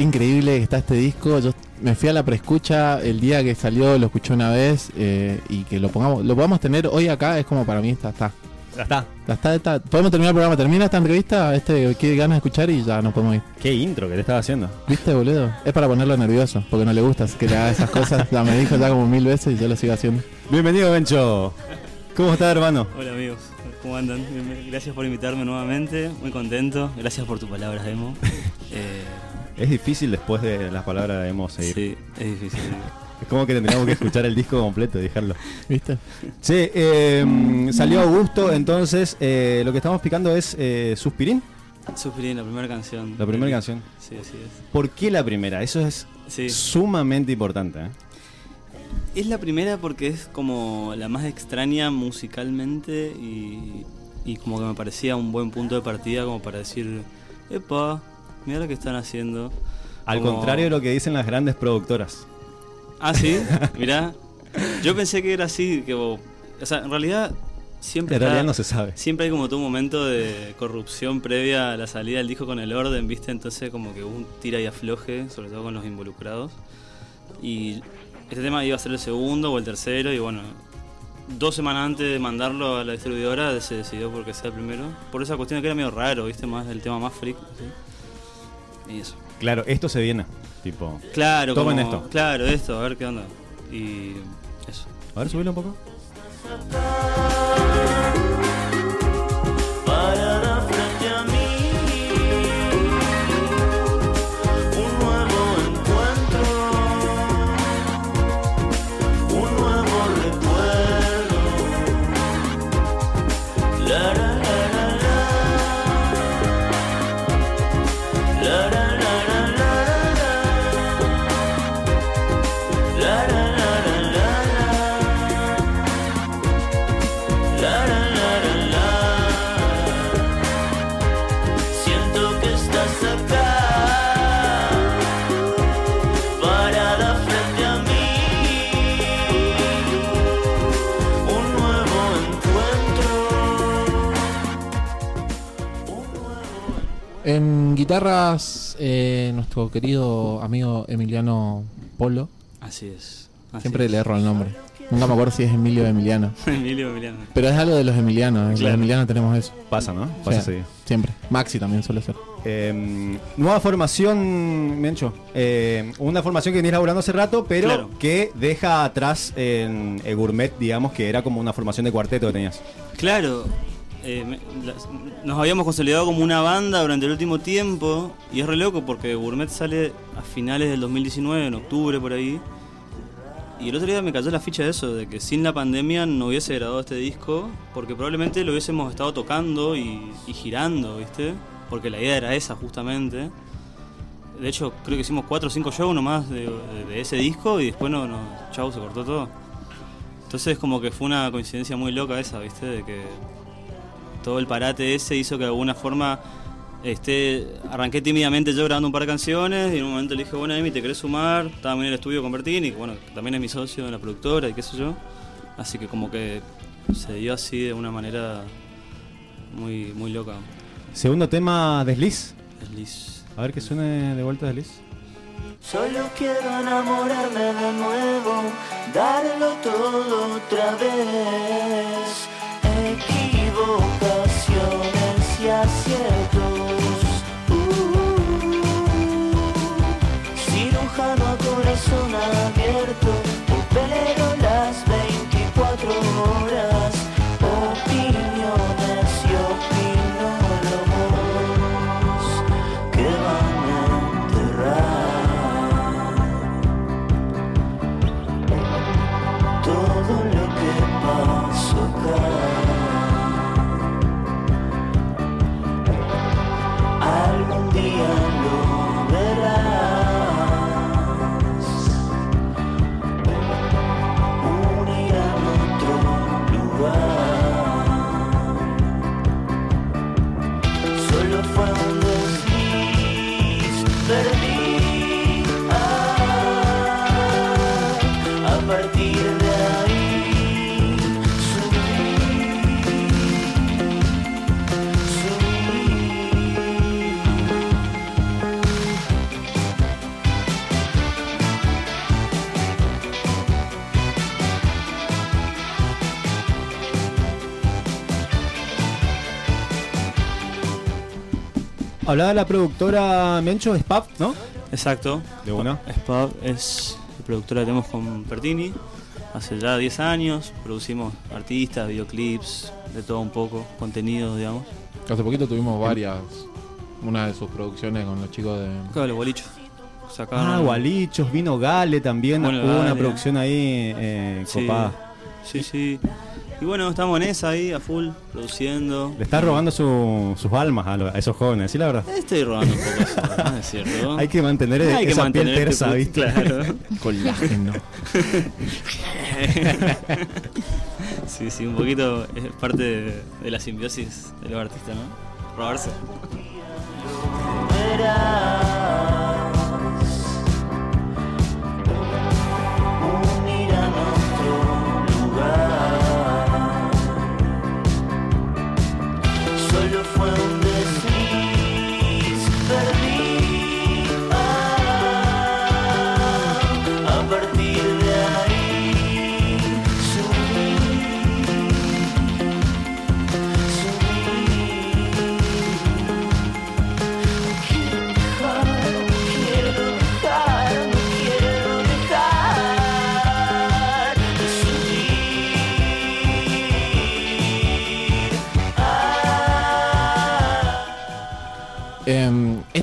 qué increíble que está este disco. Yo me fui a la preescucha el día que salió, lo escuché una vez eh, y que lo pongamos, lo podamos tener hoy acá es como para mí está, está. Ya está. Ya está, está. Podemos terminar el programa, termina esta entrevista, este que ganas de escuchar y ya nos podemos ir. Qué intro que te estaba haciendo. ¿Viste, boludo? Es para ponerlo nervioso, porque no le gusta que le haga esas cosas. Ya me dijo ya como mil veces y yo lo sigo haciendo. Bienvenido, Bencho. ¿Cómo estás, hermano? Hola amigos, ¿cómo andan? Gracias por invitarme nuevamente, muy contento. Gracias por tus palabras, Emo. Eh, Es difícil después de las palabras de hemos seguir. sí, es difícil. Es como que tendríamos que escuchar el disco completo y dejarlo. ¿Viste? Sí, eh, salió Augusto, entonces eh, lo que estamos picando es eh, Suspirín, Suspirín, la primera canción. la primera canción. Sí, así es. ¿Por qué la primera? Eso es Sí. sumamente importante. ¿eh? Es la primera porque es como la más extraña musicalmente y, y como que me parecía un buen punto de partida como para decir, epa, mira lo que están haciendo. Al Como- contrario de lo que dicen las grandes productoras. Ah, sí, mirá. Yo pensé que era así, que, o sea, en realidad siempre... En realidad está- no se sabe. Siempre hay como todo un momento de corrupción previa a la salida del disco con el orden, ¿viste? Entonces como que hubo un tira y afloje, sobre todo con los involucrados. Y este tema iba a ser el segundo o el tercero y bueno, dos semanas antes de mandarlo a la distribuidora se decidió porque sea el primero. Por esa cuestión que era medio raro, ¿viste? Más el tema más freak. ¿sí? Eso. Claro, esto se viene. Tipo. Claro, Tomen como- esto. Claro, esto, a ver qué onda. Y eso. A ver, subilo un poco. En guitarras, eh, nuestro querido amigo Emiliano Polo. Así es. Así Siempre es. le erro el nombre. Nunca me acuerdo si es Emilio o Emiliano. Emilio Emiliano. Pero es algo de los Emilianos. Los Claro. Emilianos tenemos eso. Pasa, ¿no? Pasa. Siempre. Maxi también suele ser. Eh, nueva formación, Mencho. Eh, una formación que venís laburando hace rato, pero Claro. que deja atrás en el Gourmet, digamos, que era como una formación de cuarteto que tenías. Claro, eh, nos habíamos consolidado como una banda durante el último tiempo y es re loco porque Gourmet sale a finales del 2019, en octubre por ahí. Y el otro día me cayó la ficha de eso, de que sin la pandemia no hubiese grabado este disco, porque probablemente lo hubiésemos estado tocando y, girando, ¿viste? Porque la idea era esa justamente. De hecho, creo que hicimos cuatro o cinco shows nomás de- de ese disco y después no, no, chau, se cortó todo. Entonces como que fue una coincidencia muy loca esa, ¿viste? De que todo el parate ese hizo que de alguna forma este, arranqué tímidamente yo grabando un par de canciones y en un momento le dije, bueno, Emi, ¿te querés sumar? Estaba en el estudio con Bertini, que bueno, también es mi socio en la productora y qué sé yo. Así que como que se dio así de una manera muy, muy loca. Segundo tema, Desliz. Desliz. A ver que suene de vuelta Desliz. Solo quiero enamorarme de nuevo, darlo todo otra vez. Equivocaciones y hablaba la productora Mencho, es Pap, ¿no? Exacto. De una. Spab es la productora que tenemos con Pertini. Hace ya 10 años producimos artistas, videoclips, de todo un poco, contenido, digamos. Hace poquito tuvimos varias. Una de sus producciones con los chicos de. Claro, los bolichos. Sacaron- Ah, Gualichos, vino Gale también. Bueno, Hubo una producción ahí eh, Sí. copada. Sí, sí. Y bueno, estamos en esa ahí, a full, produciendo. Le está robando su- sus almas a, lo- a esos jóvenes, ¿sí la verdad? Estoy robando un poco eso, ¿no? es cierto. Hay que mantener Hay que mantener piel este tersa, ¿viste? Claro. Colágeno. Sí, sí, un poquito es parte de, de la simbiosis de los artistas, ¿no? Robarse.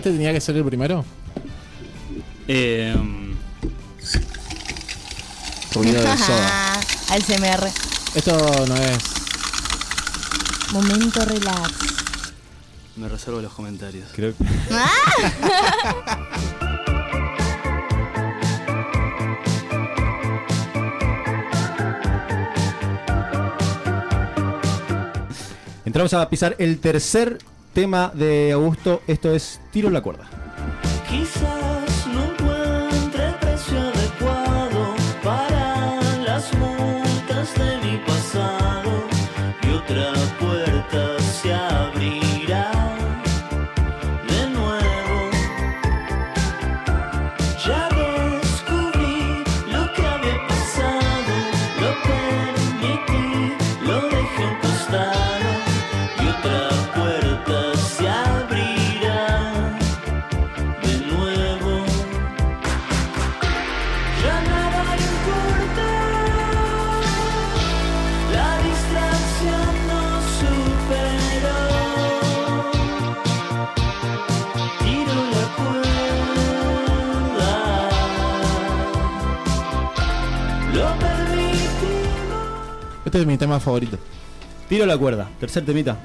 ¿Este tenía que ser el primero? Eh, Ruido de soda. ASMR. Esto no es. Momento relax. me reservo los comentarios. Creo que- Entramos a pisar el tercer tema de Augusto. Esto es Tiro la cuerda. Este es mi tema favorito. Tiro la cuerda. Tercer temita.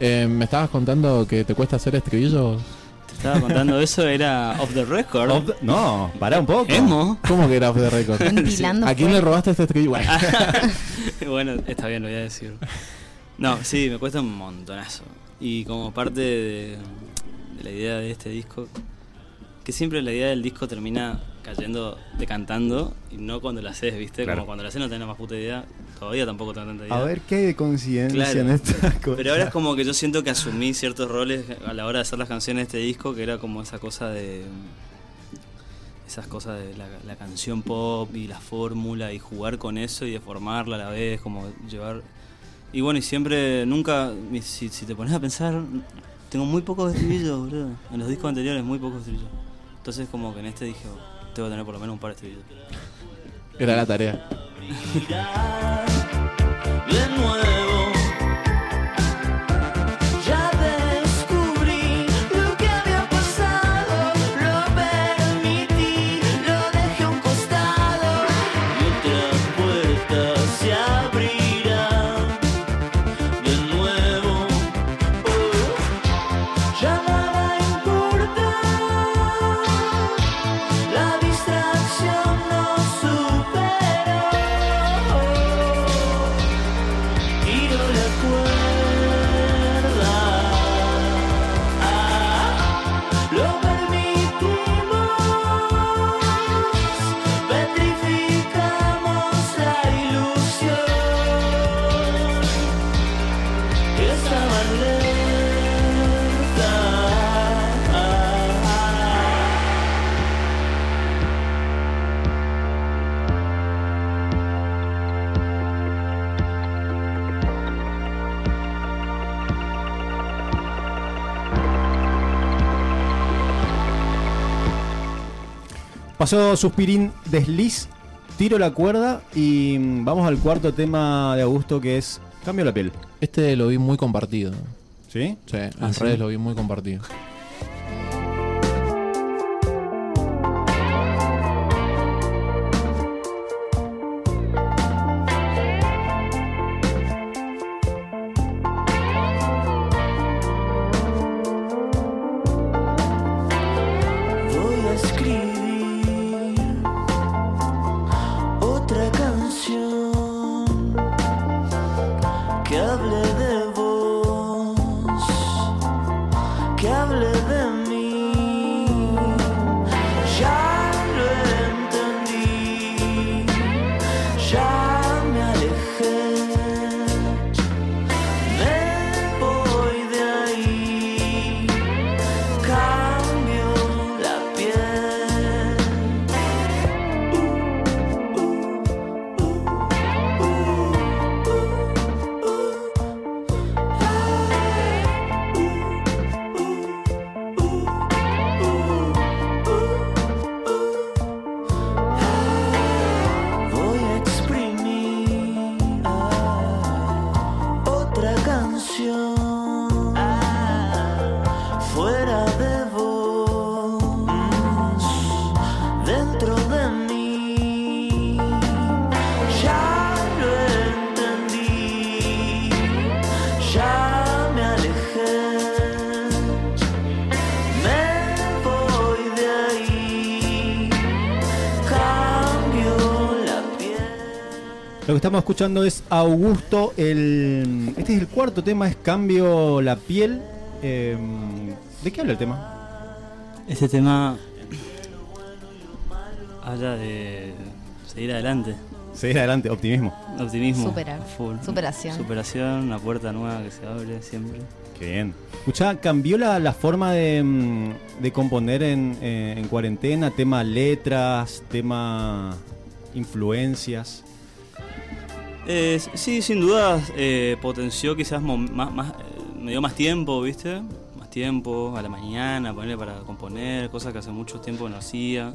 Em, me estabas contando que te cuesta hacer estribillos. Te estaba contando eso, era off the record. The- No, pará un poco. Emo. ¿Cómo que era off the record? ¿A quién le robaste este estribillo? Bueno, bueno, está bien, lo voy a decir. No, sí, me cuesta un montonazo. Y como parte de, de la idea de este disco, que siempre la idea del disco termina cayendo decantando y no cuando lo haces, ¿viste? Claro. Como cuando lo haces no tenés la más puta idea, todavía tampoco tengo tanta idea. A ver qué hay de coincidencia Claro. en esta cosa. Pero ahora es como que yo siento que asumí ciertos roles a la hora de hacer las canciones de este disco, que era como esa cosa de. Esas cosas de la, la canción pop y la fórmula y jugar con eso y deformarla a la vez, como llevar. Y bueno, y siempre, nunca. Si, si te pones a pensar, tengo muy pocos estribillos, boludo. En los discos anteriores, muy pocos estribillos. Entonces, como que en este dije, oh, tengo que tener por lo menos un par de estribillos. era la tarea. Pasó Suspirín Desliz, Tiro la cuerda y mm, vamos al cuarto tema de Augusto que es Cambio la piel. Este lo vi muy compartido. ¿Sí? Sí, en Ah, ¿sí? redes lo vi muy compartido. Que estamos escuchando es Augusto. El, este es el cuarto tema, es Cambio la piel. Eh, ¿De qué habla el tema? Este tema habla de seguir adelante, Seguir adelante, optimismo. optimismo. Superar. full. Superación. Superación, una puerta nueva que se abre siempre. Qué bien. Escucha, ¿cambió la, la forma de, mm, de componer en, eh, en cuarentena? Tema letras, tema influencias. Eh, sí, sin duda eh, potenció quizás mom- más, más, eh, me dio más tiempo, ¿viste? Más tiempo a la mañana, ponerle para componer, cosas que hace mucho tiempo no hacía.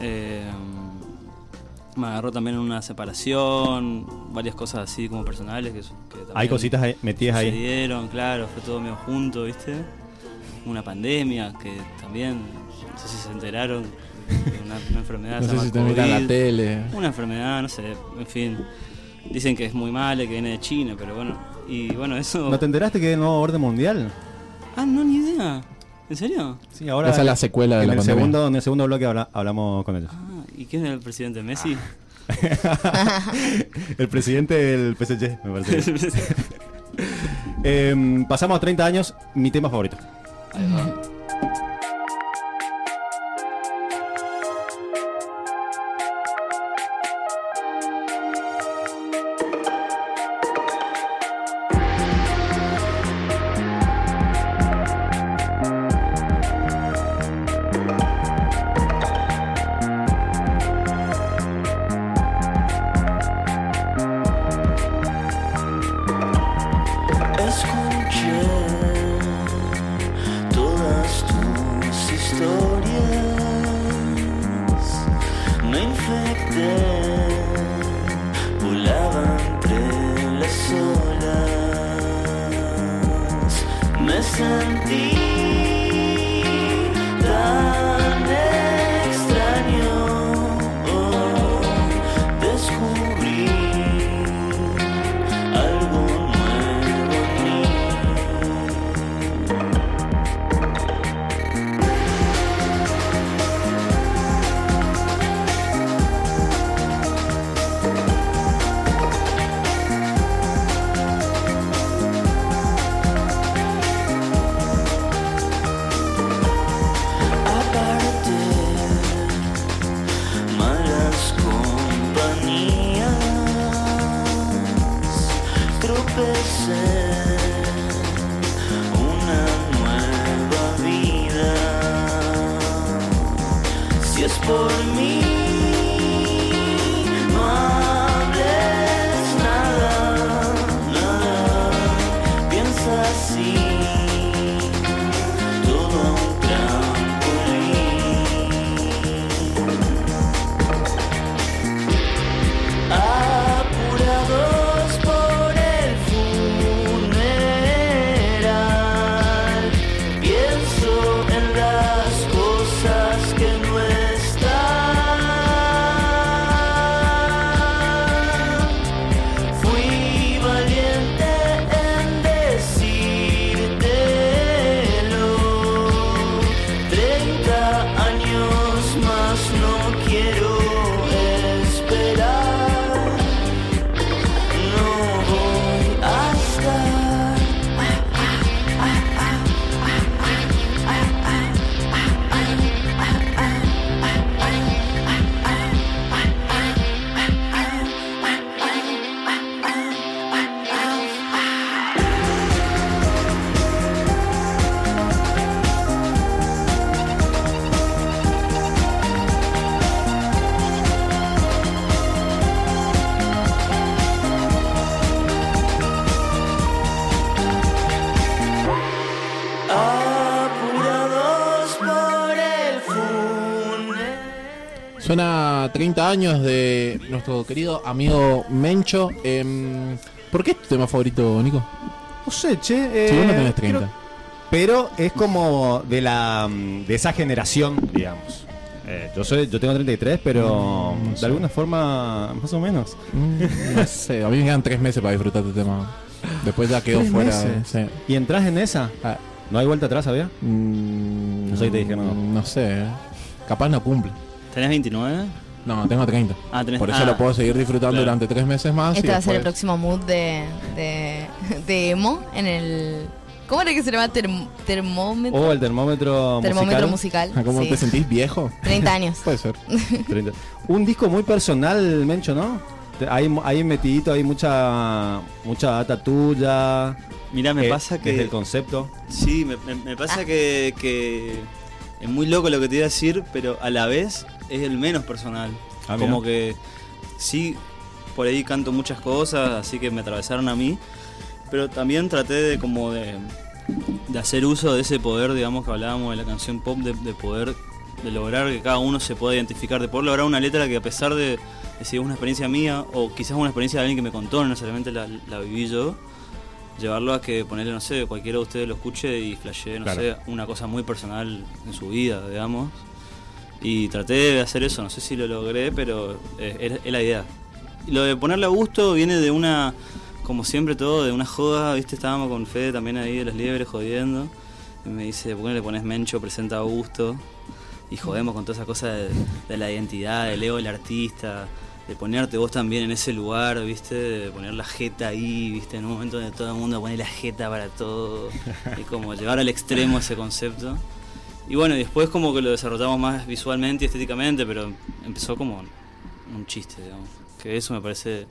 Eh, me agarró también una separación, varias cosas así como personales que, que también Hay cositas ahí- metidas ahí. sucedieron, claro, fue todo medio junto, ¿viste? Una pandemia que también, no sé si se enteraron, una, una enfermedad No se sé si te miran la COVID. tele. Una enfermedad, no sé, en fin. Dicen que es muy mala, que viene de China, pero bueno. Y bueno, eso. ¿No te enteraste que hay nuevo orden mundial? Ah, no, ni idea. ¿En serio? Sí, ahora. Esa es la secuela de en la el pandemia. segundo, en el segundo bloque habla- hablamos con ellos. Ah, ¿y quién es el presidente Messi? el presidente del PSG, me parece. Em, pasamos a 30 años, mi tema favorito. Años de nuestro querido amigo Mencho. Em, ¿Por qué es tu tema favorito, Nico? No sé, che. Si vos no eh, tenés 30. creo- pero es como de la mm, de esa generación, digamos. Eh, yo soy, yo tengo 33, pero Mm, no de sé. alguna forma, más o menos. Mm, no sé, a mí me quedan 3 meses para disfrutar este tema. Después ya quedó ¿Tres fuera. sí. ¿Y entras en esa? Ah, ¿No hay vuelta atrás, había? mm, No sé qué te dije, no. No sé, eh. capaz no cumple. ¿Tenés 29? No, tengo 30. Ah, tenés Por eso ah, lo puedo seguir disfrutando claro. durante 3 meses más. Este y va a ser el después- próximo mood de, de, de emo en el... ¿Cómo era que se llama? Term- termómetro. O el termómetro, termómetro musical. musical. Ah, ¿Cómo sí. te sentís viejo? 30 años. Puede ser. 30. Un disco muy personal, Mencho, ¿no? Te- Hay, hay metidito, hay mucha mucha data tuya. Mirá, me eh, pasa que. Desde el concepto. Sí, me, me- me Ah. pasa que, que es muy loco lo que te iba a decir, pero a la vez es el menos personal. Ah, Como que sí, por ahí canto muchas cosas, así que me atravesaron a mí, pero también traté de como de, de hacer uso de ese poder, digamos, que hablábamos de la canción pop, de, de poder, de lograr que cada uno se pueda identificar, de poder lograr una letra que a pesar de, de si es una experiencia mía o quizás una experiencia de alguien que me contó, no necesariamente la, la viví yo, llevarlo a que ponerle, no sé, cualquiera de ustedes lo escuche y flashee, no Claro. sé, una cosa muy personal en su vida, digamos. Y traté de hacer eso, no sé si lo logré, pero eh, es, la idea. Lo de ponerle a gusto viene de una, como siempre todo, de una joda, viste, estábamos con Fede también ahí de las liebres jodiendo. Y me dice, ¿por qué no le pones Mencho, presenta a Augusto? Y jodemos con toda esa cosa de, de la identidad, del ego del artista, de ponerte vos también en ese lugar, viste, de poner la jeta ahí, viste, en un momento donde todo el mundo pone la jeta para todo. Y como llevar al extremo ese concepto. Y bueno, después como que lo desarrollamos más visualmente y estéticamente, pero empezó como un chiste, digamos. Que eso me parece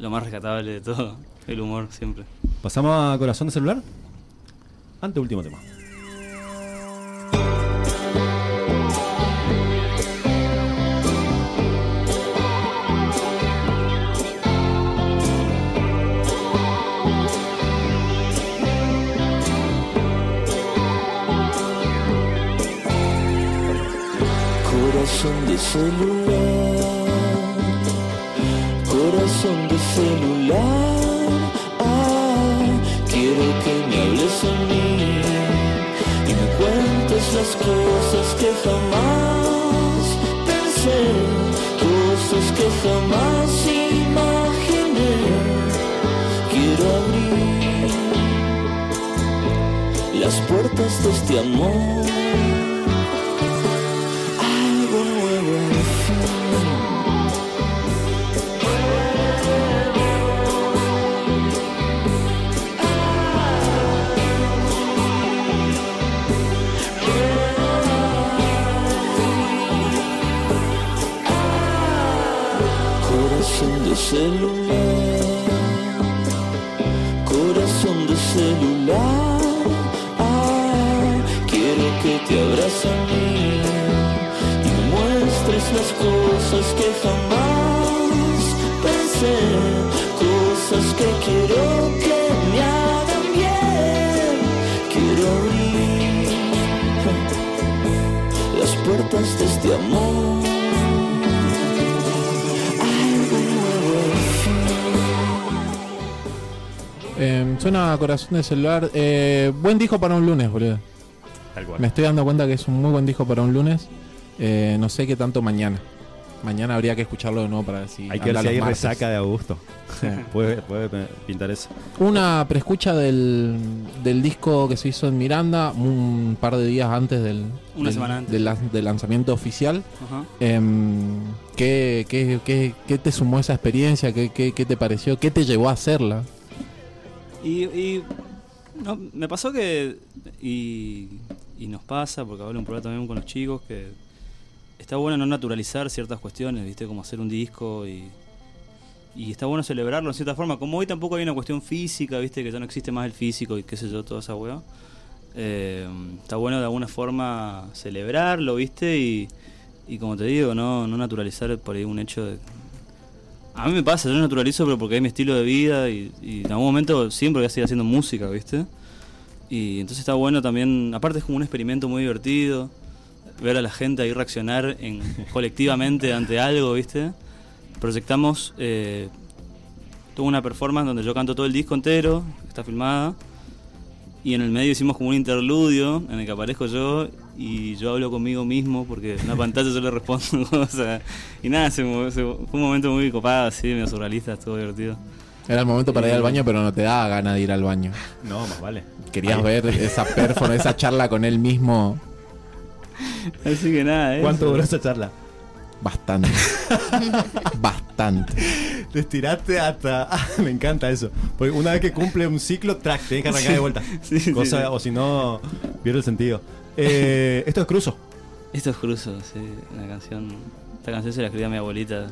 lo más rescatable de todo, el humor siempre. ¿Pasamos a Corazón de Celular? Ante último tema. Celular, corazón de celular. Ah, quiero que me hables a mí y me cuentes las cosas que jamás pensé, cosas que jamás imaginé. Quiero abrir las puertas de este amor celular, corazón de celular. Ah, quiero que te abrace a mí y me muestres las cosas que jamás pensé, cosas que quiero que me hagan bien. Quiero abrir las puertas de este amor. Suena corazón de celular. Eh, buen disco para un lunes, boludo. Tal cual. Me estoy dando cuenta que es un muy buen disco para un lunes. Eh, no sé qué tanto mañana. Mañana habría que escucharlo de nuevo para ver si. Hay que ver si hay martes. resaca de Augusto. Sí. puede, puede pintar eso. Una preescucha del, del disco que se hizo en Miranda un par de días antes del, Una del- semana antes. del, lan- del lanzamiento oficial. Ajá. Em, ¿qué, qué, qué- qué te sumó esa experiencia? ¿Qué, qué, qué te pareció? ¿Qué te llevó a hacerla? Y, no, me pasó que, y, y nos pasa, porque hablo un problema también con los chicos, que está bueno no naturalizar ciertas cuestiones, ¿viste? Como hacer un disco y, y está bueno celebrarlo en cierta forma. Como hoy tampoco hay una cuestión física, ¿viste? Que ya no existe más el físico y qué sé yo, toda esa weá. Eh, está bueno de alguna forma celebrarlo, ¿viste? Y, y como te digo, no, no naturalizar por ahí un hecho de, a mí me pasa, yo naturalizo, pero porque es mi estilo de vida y, y en algún momento siempre voy a seguir haciendo música, ¿viste? Y entonces está bueno también, aparte es como un experimento muy divertido. ver a la gente ahí reaccionar en, colectivamente ante algo, ¿viste? Proyectamos eh, tuve una performance donde yo canto todo el disco entero, está filmada, y en el medio hicimos como un interludio en el que aparezco yo y yo hablo conmigo mismo porque en la pantalla yo le respondo cosas. Y nada, se se- fue un momento muy copado, así, medio surrealista, estuvo divertido. Era el momento para ir al baño, pero no te daba ganas de ir al baño. No, más vale. Querías ver esa performance, esa charla con él mismo Así que nada, ¿Cuánto eso. duró esa charla? bastante. bastante. Te estiraste hasta. Ah, me encanta eso. Porque una vez que cumple un ciclo, track, tenés que arrancar de vuelta. Sí, sí, Cosa, sí. O si no, pierde el sentido. Eh, esto es Cruzo. Esto es Cruzo, sí, una canción. Esta canción se la escribí a mi abuelita.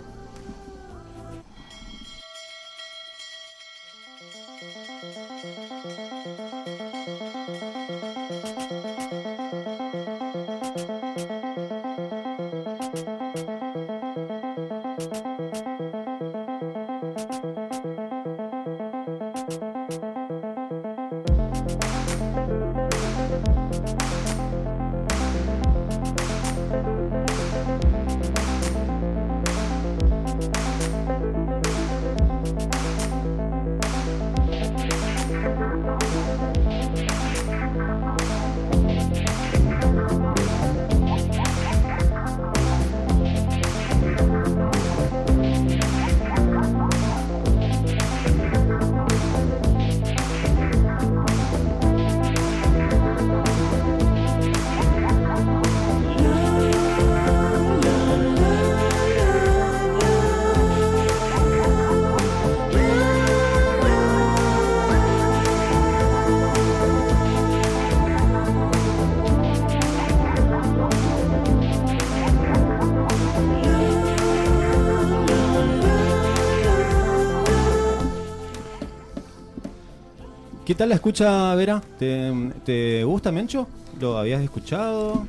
¿Qué tal la escucha, Vera? ¿Te, te gusta Mencho? ¿Lo habías escuchado?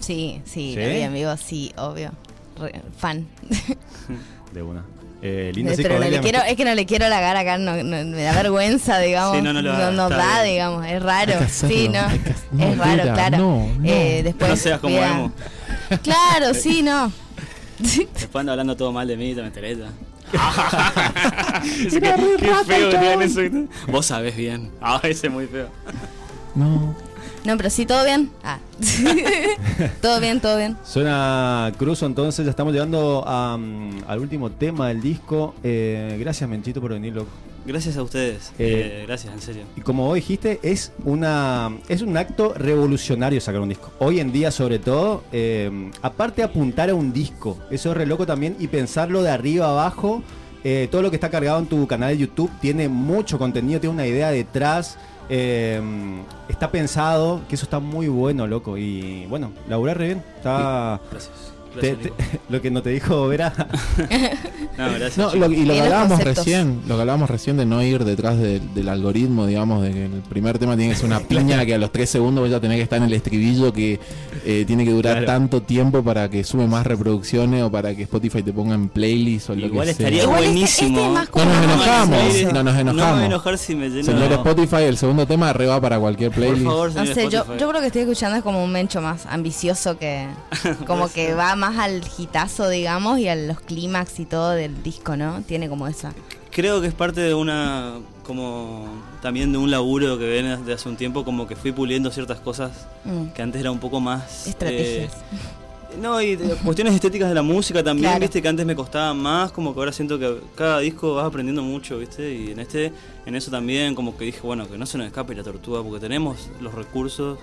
Sí, sí, ¿Sí? lo vi en vivo, sí, obvio. Re- fan. De una. Eh, linda Pero no psicodelia. le quiero, es que no le quiero lagar acá, no, no- me da vergüenza, digamos. Sí, no, no lo hagas, nos está da, bien. digamos, es raro. Hay que hacerlo, sí, no. hay que- no, es raro, Vera, claro. no, no. Eh, después, no seas como. Emo. Claro, sí, no. Después anda hablando todo mal de mí, te me enteré. qué, qué feo digan eso. Vos sabés bien. Ah, ese es muy feo. No. No, pero sí, todo bien. Ah. todo bien, todo bien. Suena Cruzo, entonces ya estamos llegando a, al último tema del disco. Eh, gracias, Menchito, por venir, loco. Gracias a ustedes. Eh, Eh, gracias, en serio. Y como vos dijiste, es una es un acto revolucionario sacar un disco. Hoy en día, sobre todo, eh, aparte de apuntar a un disco, eso es re loco también, y pensarlo de arriba abajo. eh, todo lo que está cargado en tu canal de YouTube tiene mucho contenido, tiene una idea detrás. eh, está pensado, que eso está muy bueno, loco. Y bueno, laburé re bien. Está. Gracias. te- Gracias, te- Nico. lo que no te dijo Vera. No, gracias. No, lo- y lo que hablábamos recién, lo que hablábamos recién de no ir detrás del- del algoritmo, digamos, de que el primer tema tiene que ser una piña que a los tres segundos ya tenés que estar en el estribillo que eh, tiene que durar Claro. tanto tiempo para que sume más reproducciones o para que Spotify te ponga en playlist o lo Igual que sea. estaría Igual este- buenísimo. este No nos No, enojamos, no nos No me enojamos. a enojar si me lleno. Señor Spotify, el segundo tema arriba para cualquier Por playlist. favor, No sé, yo, yo creo que estoy escuchando es como un mencho más ambicioso que como que va más al hitazo, digamos, y a los clímax y todo del disco, ¿no? Tiene como esa. Creo que es parte de una. como. también de un laburo que viene de hace un tiempo, como que fui puliendo ciertas cosas mm, que antes era un poco más. estrategias. eh, no, y de- cuestiones estéticas de la música también, Claro. viste, que antes me costaba más, como que ahora siento que cada disco vas aprendiendo mucho, viste, y en este, en eso también, como que dije, bueno, que no se nos escape la tortuga, porque tenemos los recursos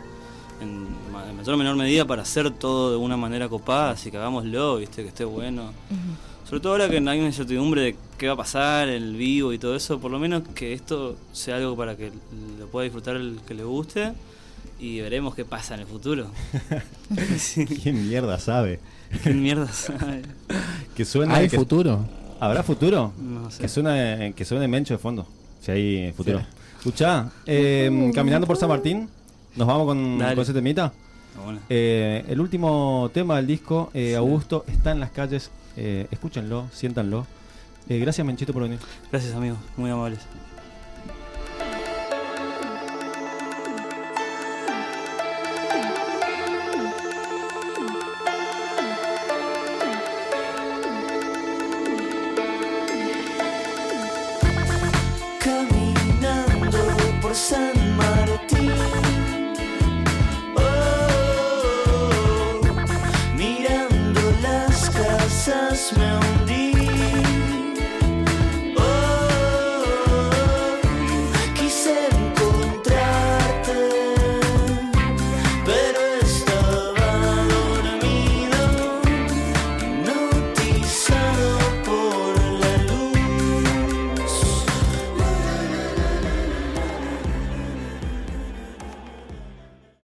en, ma- en mayor o menor medida para hacer todo de una manera copada, así que hagámoslo, viste, que esté bueno. Sobre todo ahora que hay una incertidumbre de qué va a pasar, el vivo y todo eso, por lo menos que esto sea algo para que lo pueda disfrutar el que le guste y veremos qué pasa en el futuro. Sí, ¿Quién mierda sabe? ¿Qué mierda sabe? Que suena. ¿Hay que- futuro? ¿Habrá futuro? No sé. Que suene, que suene Mencho de fondo. Si hay futuro. Sí. Escuchá, eh, caminando por San Martín, nos vamos con, Dale. con ese temita. Eh, el último tema del disco, eh, Augusto, está en las calles. Eh, escúchenlo, siéntanlo. Eh, gracias, Menchito, por venir. Gracias amigos, muy amables.